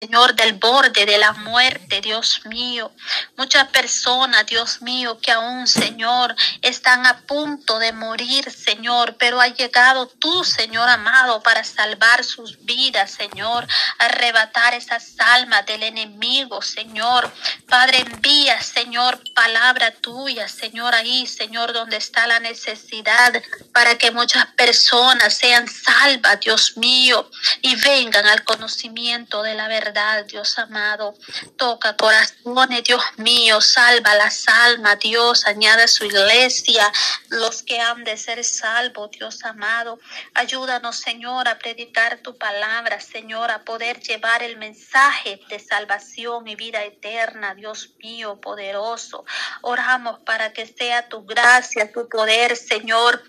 Señor, del borde de la muerte, Dios mío. Muchas personas, Dios mío, que aún, Señor, están a punto de morir, Señor, pero ha llegado tú, Señor amado, para salvar sus vidas, Señor, arrebatar esas almas del enemigo, Señor. Padre, envía, Señor, palabra tuya, Señor, ahí, Señor, donde está la necesidad, para que muchas personas sean salvas, Dios mío, y vengan al conocimiento de la verdad Dios amado. Toca corazones, Dios mío, salva las almas, Dios, añade su iglesia los que han de ser salvos, Dios amado. Ayúdanos, Señor, a predicar tu palabra, Señor, a poder llevar el mensaje de salvación y vida eterna, Dios mío, poderoso. Oramos para que sea tu gracia, tu poder, Señor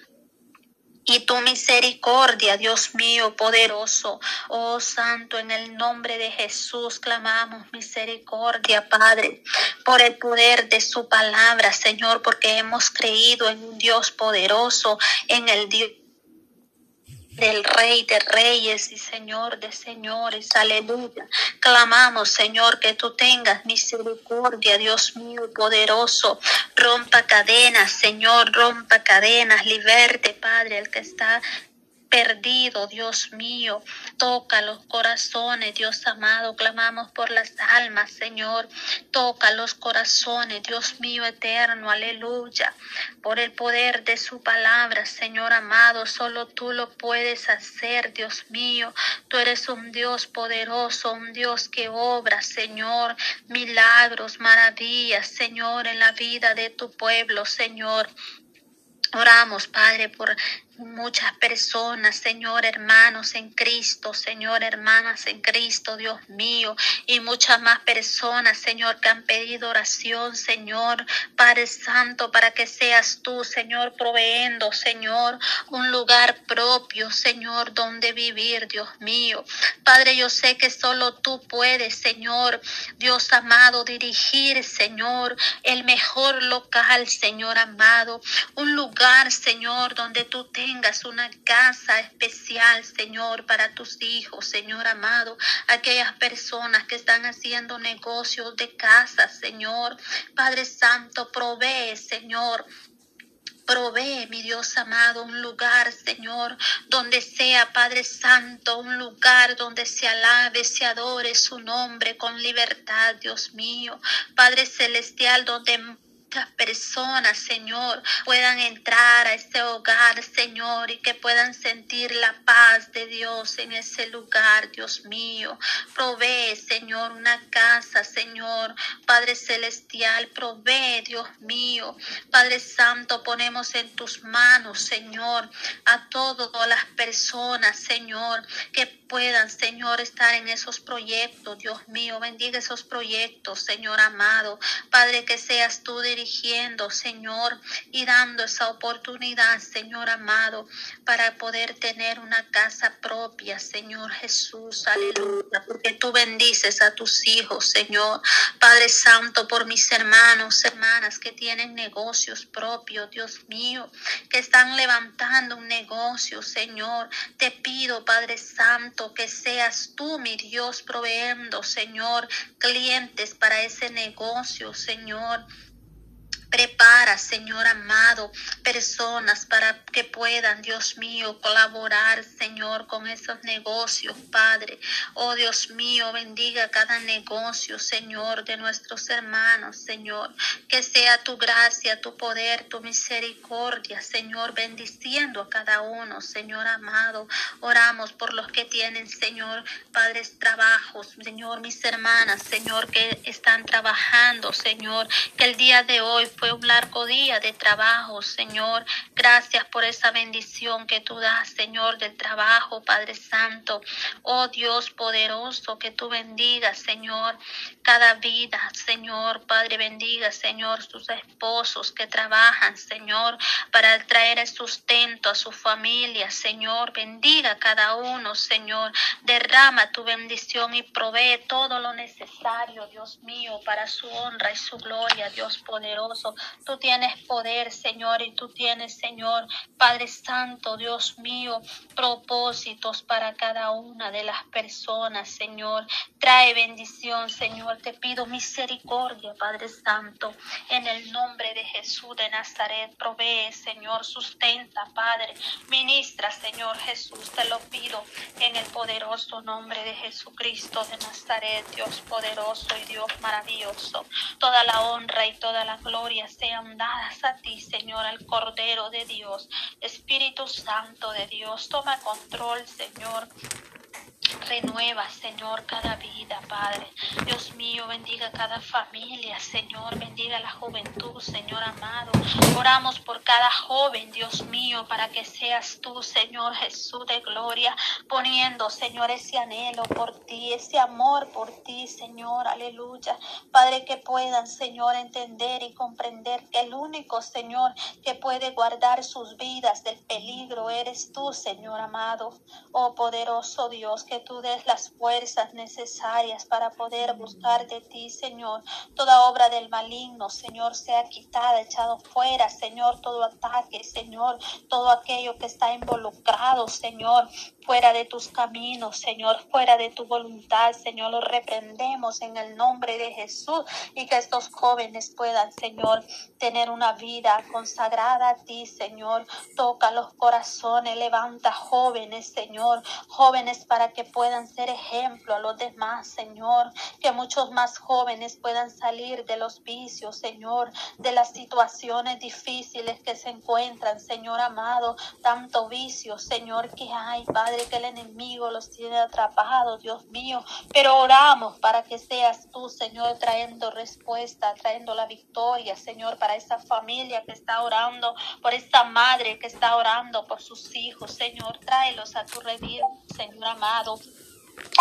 y tu misericordia, Dios mío poderoso. Oh Santo, en el nombre de Jesús clamamos misericordia, Padre, por el poder de su palabra, Señor, porque hemos creído en un Dios poderoso, en el Dios del Rey de Reyes y Señor de Señores. Aleluya. Clamamos, Señor, que tú tengas misericordia, Dios mío poderoso. Rompa cadenas, Señor, rompa cadenas. Liberte, Padre, el que está perdido, Dios mío. Toca los corazones, Dios amado. Clamamos por las almas, Señor. Toca los corazones, Dios mío eterno. Aleluya. Por el poder de su palabra, Señor amado. Solo tú lo puedes hacer, Dios mío. Tú eres un Dios poderoso, un Dios que obra, Señor. Milagros, maravillas, Señor, en la vida de tu pueblo, Señor. Oramos, Padre, por muchas personas, Señor, hermanos en Cristo, Señor, hermanas en Cristo, Dios mío, y muchas más personas, Señor, que han pedido oración, Señor, Padre Santo, para que seas tú, Señor, proveendo, Señor, un lugar propio, Señor, donde vivir, Dios mío. Padre, yo sé que solo tú puedes, Señor, Dios amado, dirigir, Señor, el mejor local, Señor amado, un lugar, Señor, donde tú te tengas una casa especial, Señor, para tus hijos, Señor amado, aquellas personas que están haciendo negocios de casa, Señor. Padre Santo, provee, Señor, Provee, mi Dios amado, un lugar, Señor, donde sea, Padre Santo, un lugar donde se alabe, se adore su nombre con libertad, Dios mío. Padre Celestial, donde personas, Señor, puedan entrar a ese hogar, Señor, y que puedan sentir la paz de Dios en ese lugar, Dios mío. Provee, Señor, una casa, Señor, Padre Celestial, provee, Dios mío. Padre Santo, ponemos en tus manos, Señor, a todas las personas, Señor, que puedan, Señor, estar en esos proyectos, Dios mío. Bendiga esos proyectos, Señor amado. Padre, que seas tú dirigiendo, Señor, y dando esa oportunidad, Señor amado, para poder tener una casa propia, Señor Jesús, aleluya, porque tú bendices a tus hijos, Señor, Padre Santo, por mis hermanos, hermanas que tienen negocios propios, Dios mío, que están levantando un negocio, Señor, te pido, Padre Santo, que seas tú, mi Dios, proveendo, Señor, clientes para ese negocio, Señor. Prepara, Señor amado, personas para que puedan, Dios mío, colaborar, Señor, con esos negocios, Padre. Oh Dios mío, bendiga cada negocio, Señor, de nuestros hermanos, Señor. Que sea tu gracia, tu poder, tu misericordia, Señor, bendiciendo a cada uno, Señor amado. Oramos por los que tienen, Señor, padres, trabajos, Señor, mis hermanas, Señor, que están trabajando, Señor, que el día de hoy fue un largo día de trabajo, Señor. Gracias por esa bendición que tú das, Señor, del trabajo, Padre Santo. Oh Dios poderoso, que tú bendigas, Señor, cada vida, Señor. Padre, bendiga, Señor, sus esposos que trabajan, Señor, para traer el sustento a su familia, Señor. Bendiga cada uno, Señor. Derrama tu bendición y provee todo lo necesario, Dios mío, para su honra y su gloria, Dios poderoso Tú tienes poder, Señor, y tú tienes, Señor, Padre Santo, Dios mío, propósitos para cada una de las personas, Señor. Trae bendición, Señor. Te pido misericordia, Padre Santo. En el nombre de Jesús de Nazaret, provee, Señor, sustenta, Padre. Ministra, Señor Jesús, te lo pido en el poderoso nombre de Jesucristo de Nazaret, Dios poderoso y Dios maravilloso. Toda la honra y toda la gloria sean dadas a ti, Señor, al Cordero de Dios. Espíritu Santo de Dios, toma control, Señor. Renueva, Señor, cada vida, Padre. Dios mío, bendiga cada familia, Señor. Bendiga la juventud, Señor amado. Oramos por cada joven, Dios mío, para que seas tú, Señor Jesús de gloria, poniendo, Señor, ese anhelo por ti, ese amor por ti, Señor. Aleluya. Padre, que puedan, Señor, entender y comprender que el único, Señor, que puede guardar sus vidas del peligro eres tú, Señor amado. Oh poderoso Dios, que tú des las fuerzas necesarias para poder buscar de ti, Señor. Toda obra del maligno, Señor, sea quitada, echado fuera, Señor, todo ataque, Señor, todo aquello que está involucrado, Señor, fuera de tus caminos, Señor, fuera de tu voluntad, Señor, lo reprendemos en el nombre de Jesús y que estos jóvenes puedan, Señor, tener una vida consagrada a ti, Señor. Toca los corazones, levanta jóvenes, Señor, jóvenes para que puedan ser ejemplo a los demás, Señor, que muchos más jóvenes puedan salir de los vicios, Señor, de las situaciones difíciles que se encuentran, Señor amado, tanto vicio, Señor, que hay, Padre, que el enemigo los tiene atrapados, Dios mío, pero oramos para que seas tú, Señor, trayendo respuesta, trayendo la victoria, Señor, para esa familia que está orando, por esa madre que está orando por sus hijos, Señor, tráelos a tu redil, Señor amado.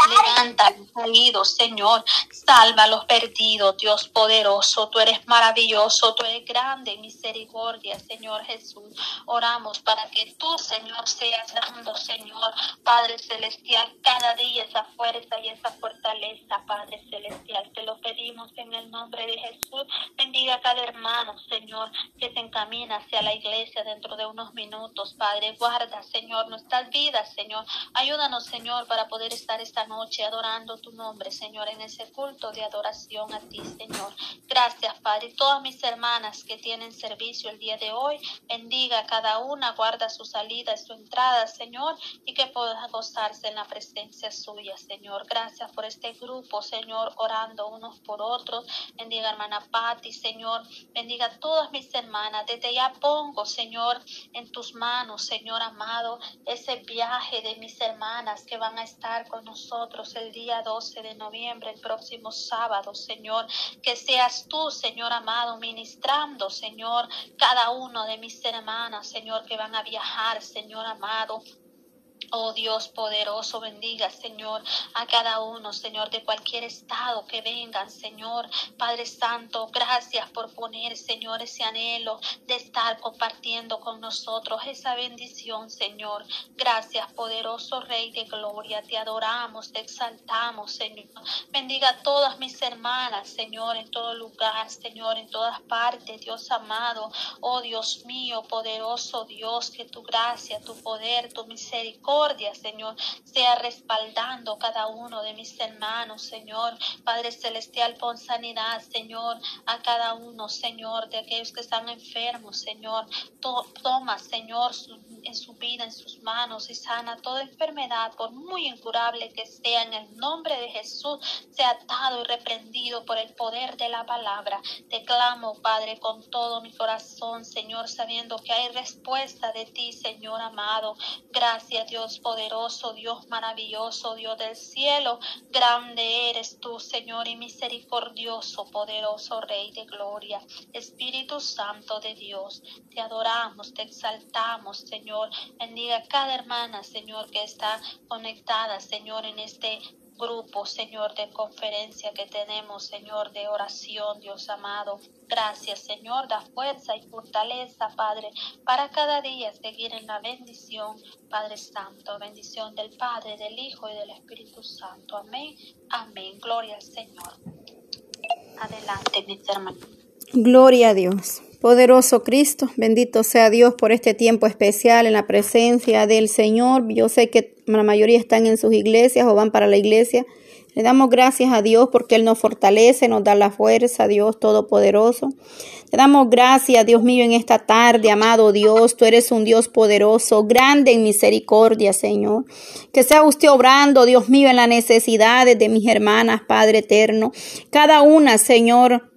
Levanta los caídos, Señor. Salva a los perdidos, Dios poderoso. Tú eres maravilloso, tú eres grande misericordia, Señor Jesús. Oramos para que tú, Señor, seas dando, Señor, Padre Celestial, cada día esa fuerza y esa fortaleza, Padre Celestial. Te lo pedimos en el nombre de Jesús. Bendiga a cada hermano, Señor, que se encamina hacia la iglesia dentro de unos minutos, Padre. Guarda, Señor, nuestras vidas, Señor. Ayúdanos, Señor, para poder estar esta noche adorando tu nombre, Señor, en ese culto de adoración a ti, Señor. Gracias, Padre. Todas mis hermanas que tienen servicio el día de hoy, bendiga a cada una, guarda su salida y su entrada, Señor, y que pueda gozarse en la presencia suya, Señor. Gracias por este grupo, Señor, orando unos por otros. Bendiga, hermana Patti, Señor. Bendiga todas mis hermanas. Desde ya pongo, Señor, en tus manos, Señor amado, ese viaje de mis hermanas que van a estar con nosotros el día 12 de noviembre, el próximo sábado, Señor. Que seas tú, Señor amado, ministrando, Señor, cada uno de mis hermanas, Señor, que van a viajar, Señor amado. Oh Dios poderoso, bendiga, Señor, a cada uno, Señor, de cualquier estado que vengan, Señor. Padre Santo, gracias por poner, Señor, ese anhelo de estar compartiendo con nosotros esa bendición, Señor. Gracias, poderoso Rey de Gloria. Te adoramos, te exaltamos, Señor. Bendiga a todas mis hermanas, Señor, en todo lugar, Señor, en todas partes, Dios amado. Oh Dios mío, poderoso Dios, que tu gracia, tu poder, tu misericordia Señor, sea respaldando cada uno de mis hermanos, Señor. Padre Celestial, pon sanidad, Señor, a cada uno, Señor, de aquellos que están enfermos, Señor. toma, Señor, en su vida, en sus manos y sana toda enfermedad, por muy incurable que sea, en el nombre de Jesús, sea atado y reprendido por el poder de la palabra. Te clamo, Padre, con todo mi corazón, Señor, sabiendo que hay respuesta de ti, Señor amado. Gracias, Dios poderoso, Dios maravilloso, Dios del cielo. Grande eres tú, Señor, y misericordioso, poderoso Rey de gloria. Espíritu Santo de Dios, te adoramos, te exaltamos, Señor. Bendiga a cada hermana, Señor, que está conectada, Señor, en este grupo, Señor, de conferencia que tenemos, Señor, de oración, Dios amado. Gracias, Señor, da fuerza y fortaleza, Padre, para cada día seguir en la bendición, Padre Santo, bendición del Padre, del Hijo y del Espíritu Santo. Amén, amén. Gloria al Señor. Adelante, mis hermanos. Gloria a Dios. Poderoso Cristo, bendito sea Dios por este tiempo especial en la presencia del Señor. Yo sé que la mayoría están en sus iglesias o van para la iglesia. Le damos gracias a Dios porque Él nos fortalece, nos da la fuerza, Dios Todopoderoso. Le damos gracias, Dios mío, en esta tarde, amado Dios. Tú eres un Dios poderoso, grande en misericordia, Señor. Que sea usted obrando, Dios mío, en las necesidades de mis hermanas, Padre eterno. Cada una, Señor,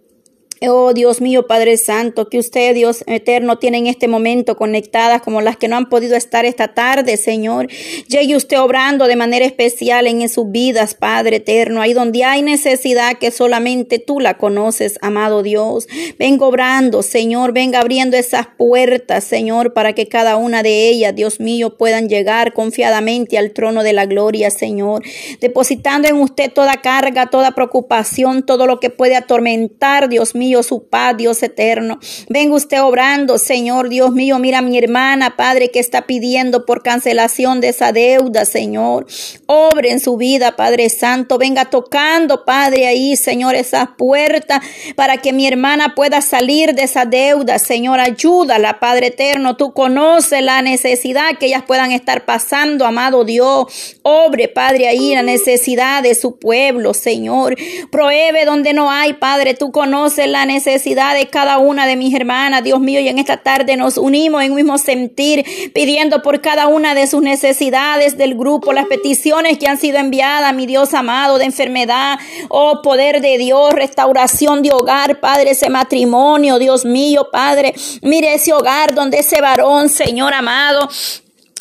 Oh Dios mío, Padre Santo, que usted, Dios eterno, tiene en este momento conectadas como las que no han podido estar esta tarde, Señor. Llegue usted obrando de manera especial en sus vidas, Padre eterno, ahí donde hay necesidad que solamente tú la conoces, amado Dios. Venga obrando, Señor, venga abriendo esas puertas, Señor, para que cada una de ellas, Dios mío, puedan llegar confiadamente al trono de la gloria, Señor. Depositando en usted toda carga, toda preocupación, todo lo que puede atormentar, Dios mío su paz, Dios eterno. Venga usted obrando, Señor Dios mío. Mira mi hermana, Padre, que está pidiendo por cancelación de esa deuda, Señor. Obre en su vida, Padre Santo. Venga tocando, Padre, ahí, Señor, esas puertas para que mi hermana pueda salir de esa deuda. Señor, ayúdala, Padre eterno. Tú conoces la necesidad que ellas puedan estar pasando, amado Dios. Obre, Padre, ahí la necesidad de su pueblo, Señor. Prohíbe donde no hay, Padre. Tú conoces la necesidad de cada una de mis hermanas, Dios mío, y en esta tarde nos unimos en un mismo sentir, pidiendo por cada una de sus necesidades del grupo, las peticiones que han sido enviadas, mi Dios amado, de enfermedad, oh poder de Dios, restauración de hogar, Padre, ese matrimonio, Dios mío, Padre, mire ese hogar donde ese varón, Señor amado,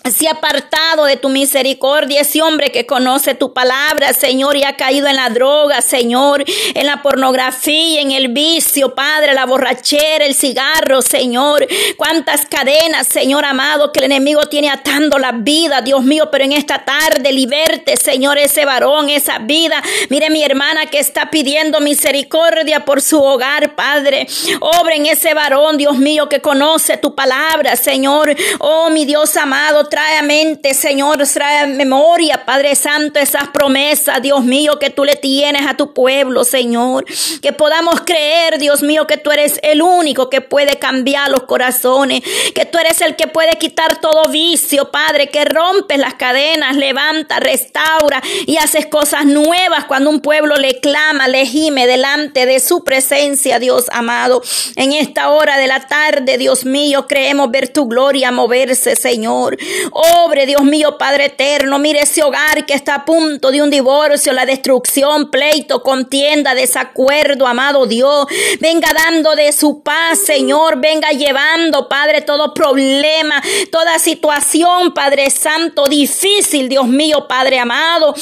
se ha apartado de tu misericordia, ese hombre que conoce tu palabra, Señor, y ha caído en la droga, Señor, en la pornografía, en el vicio, Padre, la borrachera, el cigarro, Señor. Cuántas cadenas, Señor amado, que el enemigo tiene atando la vida, Dios mío, pero en esta tarde liberte, Señor, ese varón, esa vida. Mire mi hermana que está pidiendo misericordia por su hogar, Padre. Obra en ese varón, Dios mío, que conoce tu palabra, Señor. Oh, mi Dios amado, trae a mente, Señor, trae a memoria, Padre Santo, esas promesas, Dios mío, que tú le tienes a tu pueblo, Señor. Que podamos creer, Dios mío, que tú eres el único que puede cambiar los corazones, que tú eres el que puede quitar todo vicio, Padre, que rompes las cadenas, levanta, restaura y haces cosas nuevas cuando un pueblo le clama, le gime delante de su presencia, Dios amado. En esta hora de la tarde, Dios mío, creemos ver tu gloria moverse, Señor. Obre, Dios mío, Padre eterno. Mire ese hogar que está a punto de un divorcio, la destrucción, pleito, contienda, desacuerdo, amado Dios. Venga dando de su paz, Señor. Venga llevando, Padre, todo problema, toda situación, Padre Santo, difícil, Dios mío, Padre amado.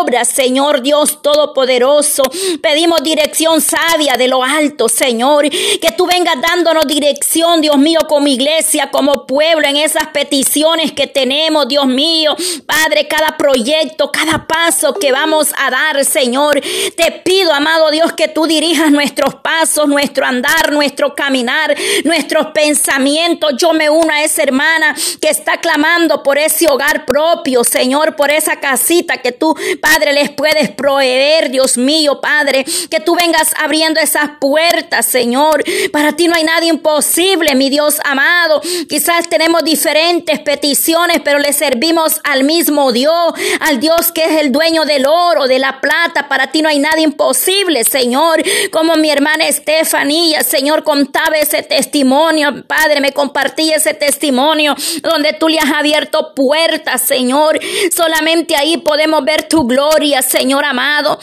Obra, Señor Dios Todopoderoso. Pedimos dirección sabia de lo alto, Señor. Que tú vengas dándonos dirección, Dios mío, como iglesia, como pueblo, en esas peticiones que tenemos, Dios mío. Padre, cada proyecto, cada paso que vamos a dar, Señor. Te pido, amado Dios, que tú dirijas nuestros pasos, nuestro andar, nuestro caminar, nuestros pensamientos. Yo me uno a esa hermana que está clamando por ese hogar propio, Señor, por esa casita que tú, Padre, les puedes proveer, Dios mío, Padre. Que tú vengas abriendo esas puertas, Señor. Para ti no hay nada imposible, mi Dios amado. Quizás tenemos diferentes peticiones pero le servimos al mismo Dios, al Dios que es el dueño del oro, de la plata. Para ti no hay nada imposible, Señor. Como mi hermana Estefanía, Señor, contaba ese testimonio, Padre, me compartí ese testimonio donde tú le has abierto puertas, Señor. Solamente ahí podemos ver tu gloria, Señor amado.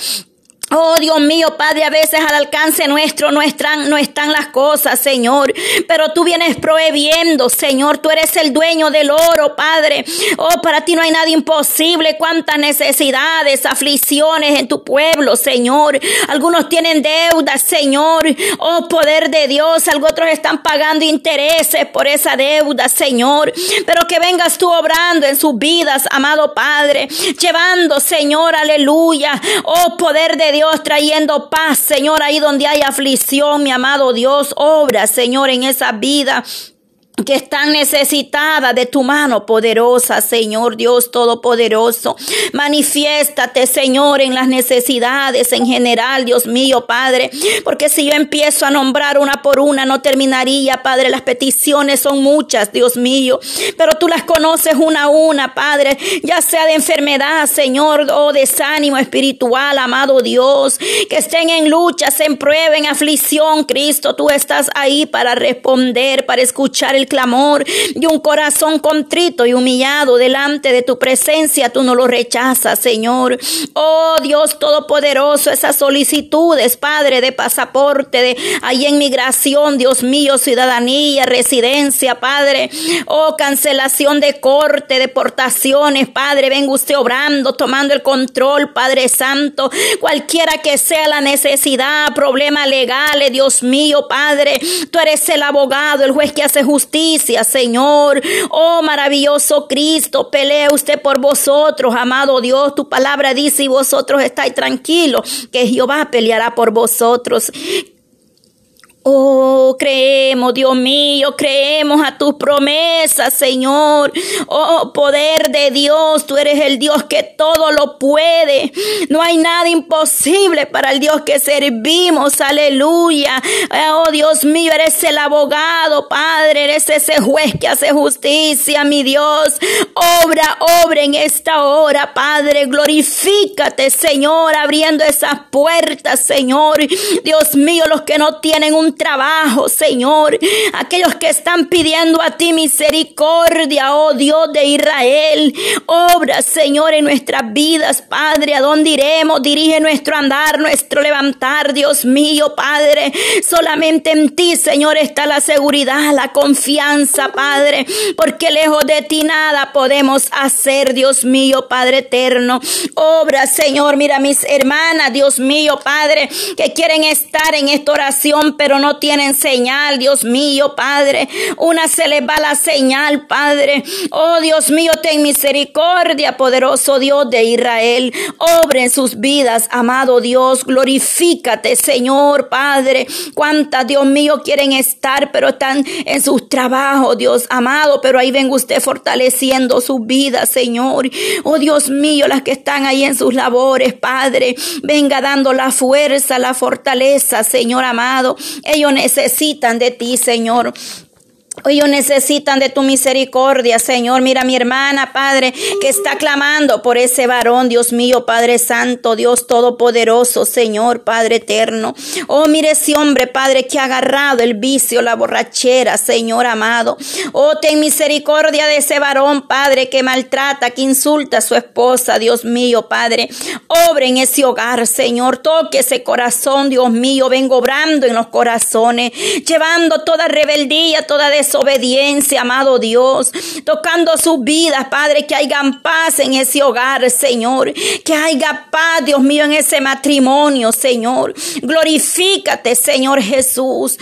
Oh Dios mío, Padre, a veces al alcance nuestro no están, no están las cosas, Señor. Pero tú vienes prohibiendo, Señor. Tú eres el dueño del oro, Padre. Oh, para ti no hay nada imposible. Cuántas necesidades, aflicciones en tu pueblo, Señor. Algunos tienen deudas, Señor. Oh, poder de Dios. Algunos otros están pagando intereses por esa deuda, Señor. Pero que vengas tú obrando en sus vidas, amado Padre. Llevando, Señor, aleluya. Oh, poder de Dios Dios trayendo paz, Señor, ahí donde hay aflicción, mi amado Dios, obra, Señor, en esa vida. Que están necesitadas de tu mano poderosa, Señor Dios Todopoderoso. Manifiéstate, Señor, en las necesidades en general, Dios mío, Padre, porque si yo empiezo a nombrar una por una, no terminaría, Padre. Las peticiones son muchas, Dios mío, pero tú las conoces una a una, Padre, ya sea de enfermedad, Señor, o desánimo espiritual, amado Dios, que estén en luchas, en prueba, en aflicción, Cristo, tú estás ahí para responder, para escuchar el clamor y un corazón contrito y humillado delante de tu presencia, tú no lo rechazas, Señor. Oh Dios Todopoderoso, esas solicitudes, Padre, de pasaporte, de ahí en migración, Dios mío, ciudadanía, residencia, Padre. Oh, cancelación de corte, deportaciones, Padre, venga usted obrando, tomando el control, Padre Santo, cualquiera que sea la necesidad, problema legales, Dios mío, Padre, tú eres el abogado, el juez que hace justicia Señor. Oh, maravilloso Cristo, pelea usted por vosotros, amado Dios. Tu palabra dice y vosotros estáis tranquilos, que Jehová peleará por vosotros. Oh, creemos, Dios mío, creemos a tus promesas, Señor. Oh, poder de Dios, tú eres el Dios que todo lo puede. No hay nada imposible para el Dios que servimos. Aleluya. Oh, Dios mío, eres el abogado, Padre, eres ese juez que hace justicia, mi Dios. Obra, obra en esta hora, Padre. Glorifícate, Señor, abriendo esas puertas, Señor. Dios mío, los que no tienen un trabajo, Señor. Aquellos que están pidiendo a ti misericordia, oh Dios de Israel. Obra, Señor, en nuestras vidas, Padre. ¿A dónde iremos? Dirige nuestro andar, nuestro levantar, Dios mío, Padre. Solamente en ti, Señor, está la seguridad, la confianza, Padre. Porque lejos de ti nada podemos hacer, Dios mío, Padre eterno. Obra, Señor, mira mis hermanas, Dios mío, Padre, que quieren estar en esta oración, pero no no tienen señal, Dios mío, Padre. Una se les va la señal, Padre. Oh Dios mío, ten misericordia, poderoso Dios de Israel. Obre en sus vidas, amado Dios. Glorifícate, Señor, Padre. Cuántas, Dios mío, quieren estar, pero están en sus trabajos, Dios amado. Pero ahí venga usted fortaleciendo sus vidas, Señor. Oh Dios mío, las que están ahí en sus labores, Padre. Venga dando la fuerza, la fortaleza, Señor amado. Ellos necesitan de ti, Señor. Ellos necesitan de tu misericordia, Señor. Mira mi hermana, Padre, que está clamando por ese varón, Dios mío, Padre Santo, Dios Todopoderoso, Señor, Padre Eterno. Oh, mire ese hombre, Padre, que ha agarrado el vicio, la borrachera, Señor amado. Oh, ten misericordia de ese varón, Padre, que maltrata, que insulta a su esposa, Dios mío, Padre. Obre en ese hogar, Señor. Toque ese corazón, Dios mío. Vengo obrando en los corazones, llevando toda rebeldía, toda des desobediencia, amado Dios, tocando sus vidas, Padre, que haya paz en ese hogar, Señor, que haya paz, Dios mío, en ese matrimonio, Señor. Glorifícate, Señor Jesús.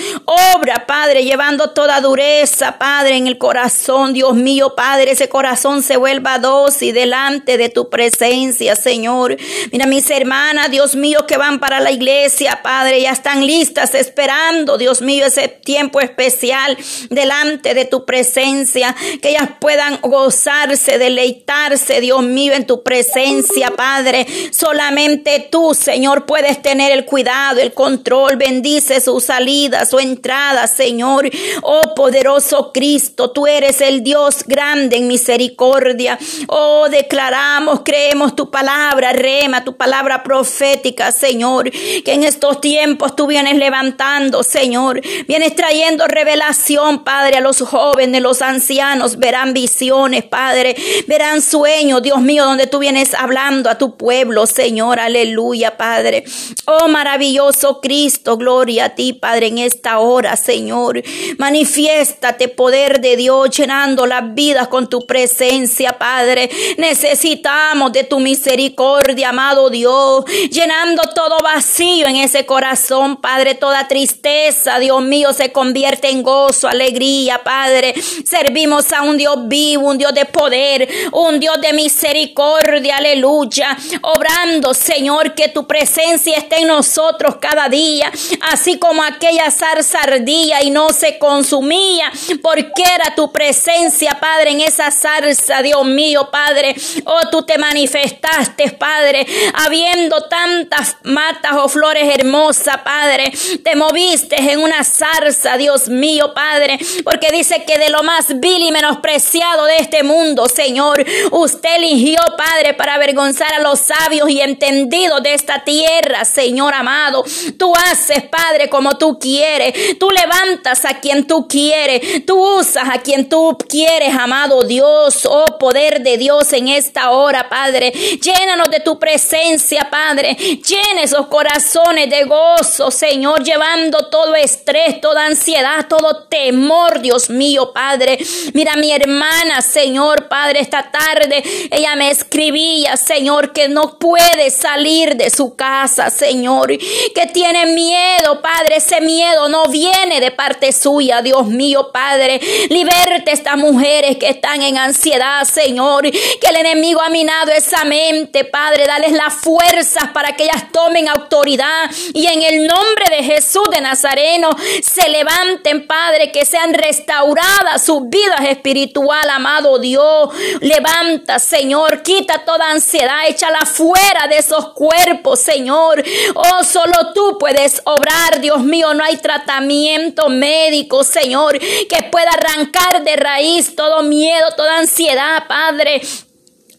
Obra, Padre, llevando toda dureza, Padre, en el corazón, Dios mío, Padre, ese corazón se vuelva dócil delante de tu presencia, Señor. Mira mis hermanas, Dios mío, que van para la iglesia, Padre, ya están listas esperando, Dios mío, ese tiempo especial delante de tu presencia, que ellas puedan gozarse, deleitarse, Dios mío, en tu presencia, Padre. Solamente tú, Señor, puedes tener el cuidado, el control. Bendice su salida, su entrada, Señor. Oh poderoso Cristo, tú eres el Dios grande en misericordia. Oh, declaramos, creemos tu palabra, rema, tu palabra profética, Señor, que en estos tiempos tú vienes levantando, Señor. Vienes trayendo revelación, Padre Padre, a los jóvenes, los ancianos verán visiones, Padre, verán sueños, Dios mío, donde tú vienes hablando a tu pueblo, Señor, aleluya, Padre. Oh, maravilloso Cristo, gloria a ti, Padre, en esta hora, Señor. Manifiéstate, poder de Dios, llenando las vidas con tu presencia, Padre. Necesitamos de tu misericordia, amado Dios, llenando todo vacío en ese corazón, Padre, toda tristeza, Dios mío, se convierte en gozo, alegría Padre. Servimos a un Dios vivo, un Dios de poder, un Dios de misericordia, aleluya. Obrando, Señor, que tu presencia esté en nosotros cada día, así como aquella zarza ardía y no se consumía, porque era tu presencia, Padre, en esa zarza, Dios mío, Padre. Oh, tú te manifestaste, Padre, habiendo tantas matas o flores hermosas, Padre. Te moviste en una zarza, Dios mío, Padre, porque dice que de lo más vil y menospreciado de este mundo, Señor, usted eligió, Padre, para avergonzar a los sabios y entendidos de esta tierra, Señor amado. Tú haces, Padre, como tú quieres. Tú levantas a quien tú quieres. Tú usas a quien tú quieres, amado Dios. Oh, poder de Dios en esta hora, Padre. Llénanos de tu presencia, Padre. Llena esos corazones de gozo, Señor, llevando todo estrés, toda ansiedad, todo temor, Dios mío, Padre. Mira mi hermana, Señor, Padre, esta tarde ella me escribía, Señor, que no puede salir de su casa, Señor, que tiene miedo, Padre, ese miedo no viene de parte suya, Dios mío, Padre. Liberte estas mujeres que están en ansiedad, Señor, que el enemigo ha minado esa mente, Padre, dales las fuerzas para que ellas tomen autoridad y en el nombre de Jesús de Nazareno se levanten, Padre, que sean restauradas sus vidas espiritual, amado Dios. Levanta, Señor, quita toda ansiedad, échala fuera de esos cuerpos, Señor. Oh, solo tú puedes obrar, Dios mío, no hay tratamiento médico, Señor, que pueda arrancar de raíz todo miedo, toda ansiedad, Padre.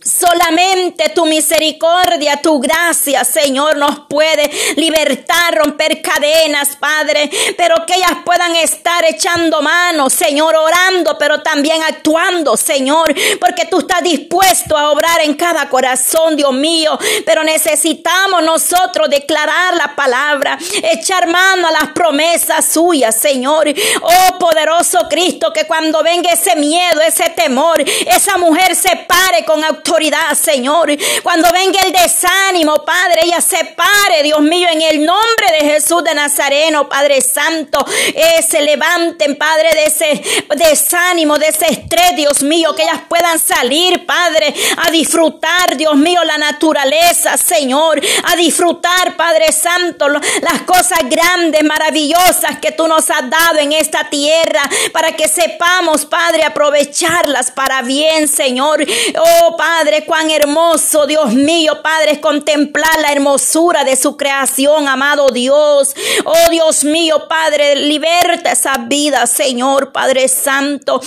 Solamente tu misericordia, tu gracia, Señor, nos puede libertar, romper cadenas, Padre, pero que ellas puedan estar echando manos, Señor, orando, pero también actuando, Señor, porque tú estás dispuesto a obrar en cada corazón, Dios mío, pero necesitamos nosotros declarar la palabra, echar mano a las promesas suyas, Señor. Oh, poderoso Cristo, que cuando venga ese miedo, ese temor, esa mujer se pare con autoridad Señor. Cuando venga el desánimo, Padre, ella se pare, Dios mío, en el nombre de Jesús de Nazareno, Padre Santo. Eh, se levanten, Padre, de ese desánimo, de ese estrés, Dios mío, que ellas puedan salir, Padre, a disfrutar, Dios mío, la naturaleza, Señor, a disfrutar, Padre Santo, las cosas grandes, maravillosas que tú nos has dado en esta tierra, para que sepamos, Padre, aprovecharlas para bien, Señor. Oh, Padre. Padre, cuán hermoso, Dios mío, Padre, es contemplar la hermosura de su creación, amado Dios. Oh Dios mío, Padre, liberta esa vida, Señor, Padre Santo.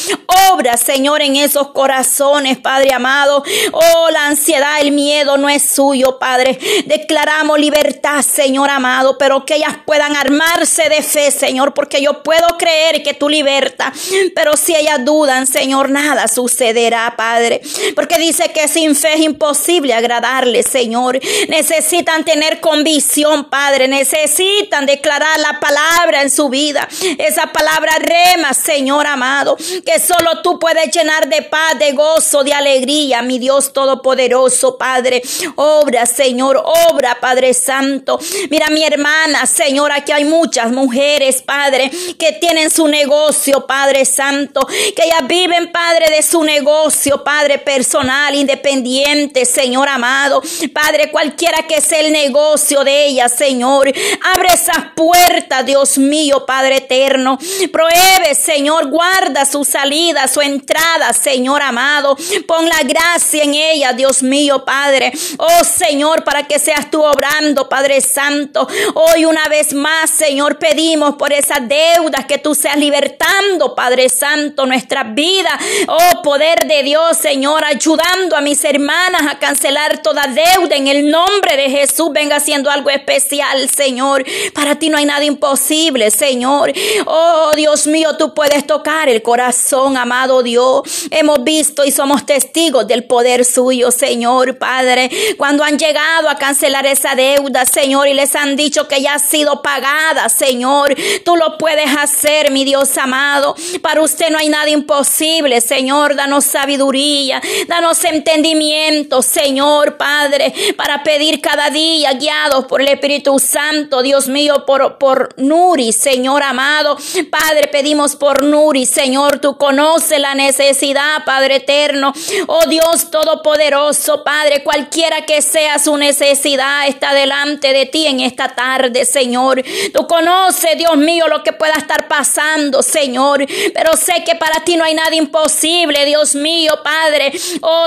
Obra, Señor, en esos corazones, Padre amado. Oh, la ansiedad, el miedo no es suyo, Padre. Declaramos libertad, Señor amado, pero que ellas puedan armarse de fe, Señor, porque yo puedo creer que tú libertas. Pero si ellas dudan, Señor, nada sucederá, Padre. Porque dice que sin fe es imposible agradarle, Señor. Necesitan tener convicción, Padre. Necesitan declarar la palabra en su vida. Esa palabra rema, Señor amado, que solo tú puedes llenar de paz, de gozo, de alegría, mi Dios Todopoderoso, Padre. Obra, Señor, obra, Padre Santo. Mira, mi hermana, Señor, aquí hay muchas mujeres, Padre, que tienen su negocio, Padre Santo, que ellas viven, Padre, de su negocio, Padre personal, independiente pendiente, Señor amado. Padre, cualquiera que sea el negocio de ella, Señor, abre esas puertas, Dios mío, Padre eterno. Prohíbe, Señor, guarda su salida, su entrada, Señor amado. Pon la gracia en ella, Dios mío, Padre. Oh, Señor, para que seas tú obrando, Padre Santo. Hoy una vez más, Señor, pedimos por esas deudas que tú seas libertando, Padre Santo, nuestra vida. Oh, poder de Dios, Señor, ayudando a mis hermanas a cancelar toda deuda en el nombre de Jesús. Venga haciendo algo especial, Señor. Para ti no hay nada imposible, Señor. Oh, Dios mío, tú puedes tocar el corazón, amado Dios. Hemos visto y somos testigos del poder suyo, Señor, Padre. Cuando han llegado a cancelar esa deuda, Señor, y les han dicho que ya ha sido pagada, Señor. Tú lo puedes hacer, mi Dios amado. Para usted no hay nada imposible, Señor. Danos sabiduría, danos entendimiento entendimiento, Señor Padre, para pedir cada día guiados por el Espíritu Santo, Dios mío, por, por Nuri, Señor amado. Padre, pedimos por Nuri, Señor, tú conoces la necesidad, Padre eterno. Oh Dios Todopoderoso, Padre, cualquiera que sea su necesidad, está delante de ti en esta tarde, Señor. Tú conoces, Dios mío, lo que pueda estar pasando, Señor. Pero sé que para ti no hay nada imposible, Dios mío, Padre. Oh,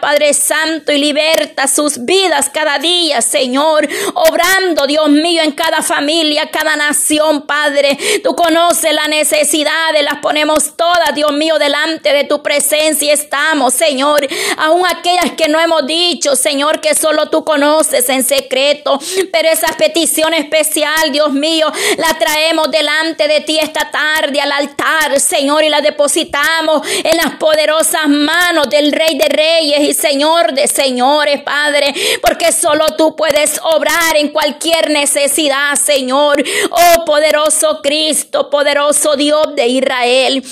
Padre Santo, y liberta sus vidas cada día, Señor. Obrando, Dios mío, en cada familia, cada nación, Padre. Tú conoces las necesidades, las ponemos todas, Dios mío, delante de tu presencia estamos, Señor. Aún aquellas que no hemos dicho, Señor, que solo tú conoces en secreto. Pero esa petición especial, Dios mío, la traemos delante de ti esta tarde al altar, Señor, y la depositamos en las poderosas manos del Rey de Y Señor de Señores, Padre, porque solo tú puedes obrar en cualquier necesidad, Señor. Oh poderoso Cristo, poderoso Dios de Israel.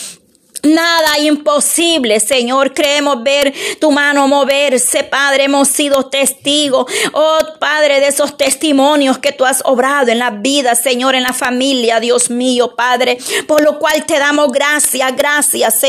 Nada imposible, Señor. Creemos ver tu mano moverse, Padre. Hemos sido testigos, oh Padre, de esos testimonios que tú has obrado en la vida, Señor, en la familia, Dios mío, Padre. Por lo cual te damos gracias, gracias, Señor.